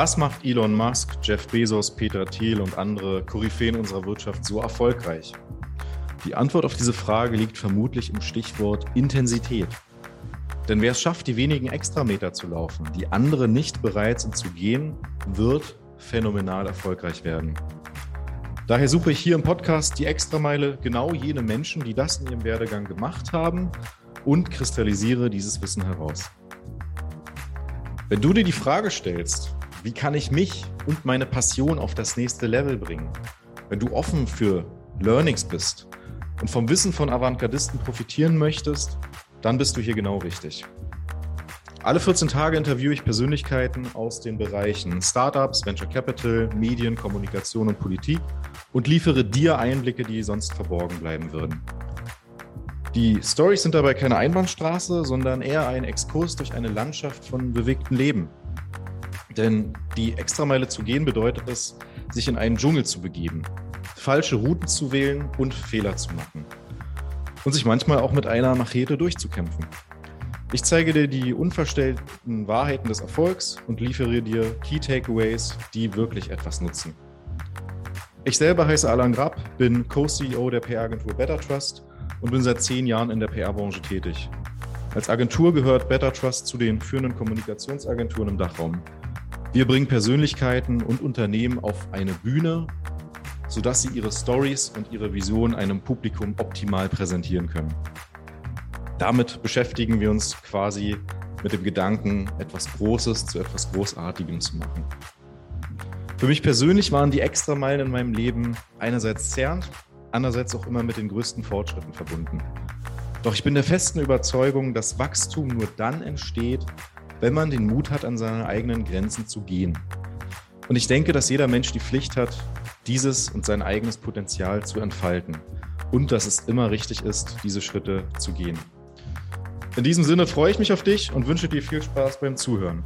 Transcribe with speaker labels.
Speaker 1: Was macht Elon Musk, Jeff Bezos, Peter Thiel und andere Koryphäen unserer Wirtschaft so erfolgreich? Die Antwort auf diese Frage liegt vermutlich im Stichwort Intensität. Denn wer es schafft, die wenigen Extrameter zu laufen, die andere nicht bereit sind zu gehen, wird phänomenal erfolgreich werden. Daher suche ich hier im Podcast die Extrameile genau jene Menschen, die das in ihrem Werdegang gemacht haben und kristallisiere dieses Wissen heraus. Wenn du dir die Frage stellst, wie kann ich mich und meine Passion auf das nächste Level bringen? Wenn du offen für Learnings bist und vom Wissen von Avantgardisten profitieren möchtest, dann bist du hier genau richtig. Alle 14 Tage interviewe ich Persönlichkeiten aus den Bereichen Startups, Venture Capital, Medien, Kommunikation und Politik und liefere dir Einblicke, die sonst verborgen bleiben würden. Die Stories sind dabei keine Einbahnstraße, sondern eher ein Exkurs durch eine Landschaft von bewegtem Leben. Denn die Extrameile zu gehen bedeutet es, sich in einen Dschungel zu begeben, falsche Routen zu wählen und Fehler zu machen. Und sich manchmal auch mit einer Machete durchzukämpfen. Ich zeige dir die unverstellten Wahrheiten des Erfolgs und liefere dir Key Takeaways, die wirklich etwas nutzen. Ich selber heiße Alan Grapp, bin Co-CEO der PR-Agentur Better Trust und bin seit zehn Jahren in der PR-Branche tätig. Als Agentur gehört Better Trust zu den führenden Kommunikationsagenturen im Dachraum. Wir bringen Persönlichkeiten und Unternehmen auf eine Bühne, sodass sie ihre Stories und ihre Vision einem Publikum optimal präsentieren können. Damit beschäftigen wir uns quasi mit dem Gedanken, etwas Großes zu etwas Großartigem zu machen. Für mich persönlich waren die Extrameilen in meinem Leben einerseits zerrend, andererseits auch immer mit den größten Fortschritten verbunden. Doch ich bin der festen Überzeugung, dass Wachstum nur dann entsteht, wenn man den Mut hat, an seine eigenen Grenzen zu gehen. Und ich denke, dass jeder Mensch die Pflicht hat, dieses und sein eigenes Potenzial zu entfalten. Und dass es immer richtig ist, diese Schritte zu gehen. In diesem Sinne freue ich mich auf dich und wünsche dir viel Spaß beim Zuhören.